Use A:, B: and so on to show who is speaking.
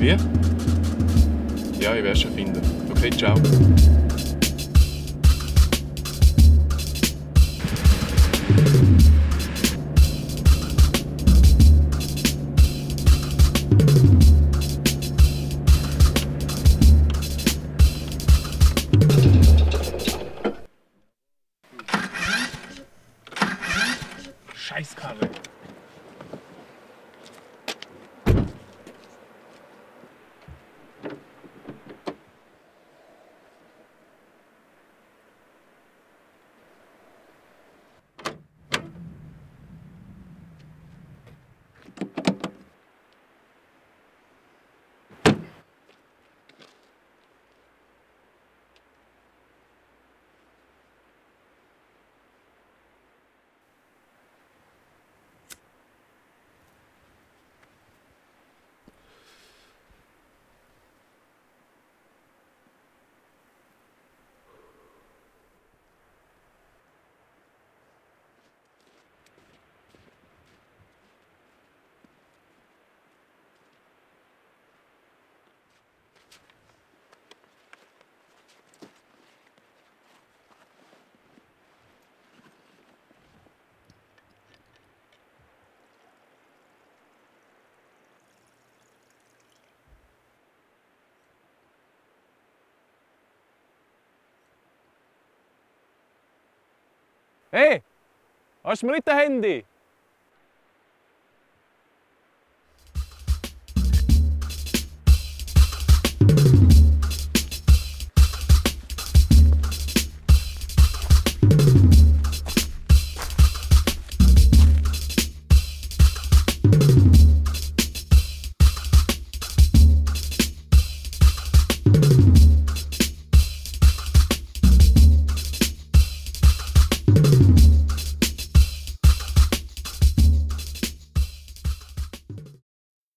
A: Wie? Ja, ich werde schon finden. Okay, ciao. Scheißkarre.
B: Hey, hast du mir nicht das Handy?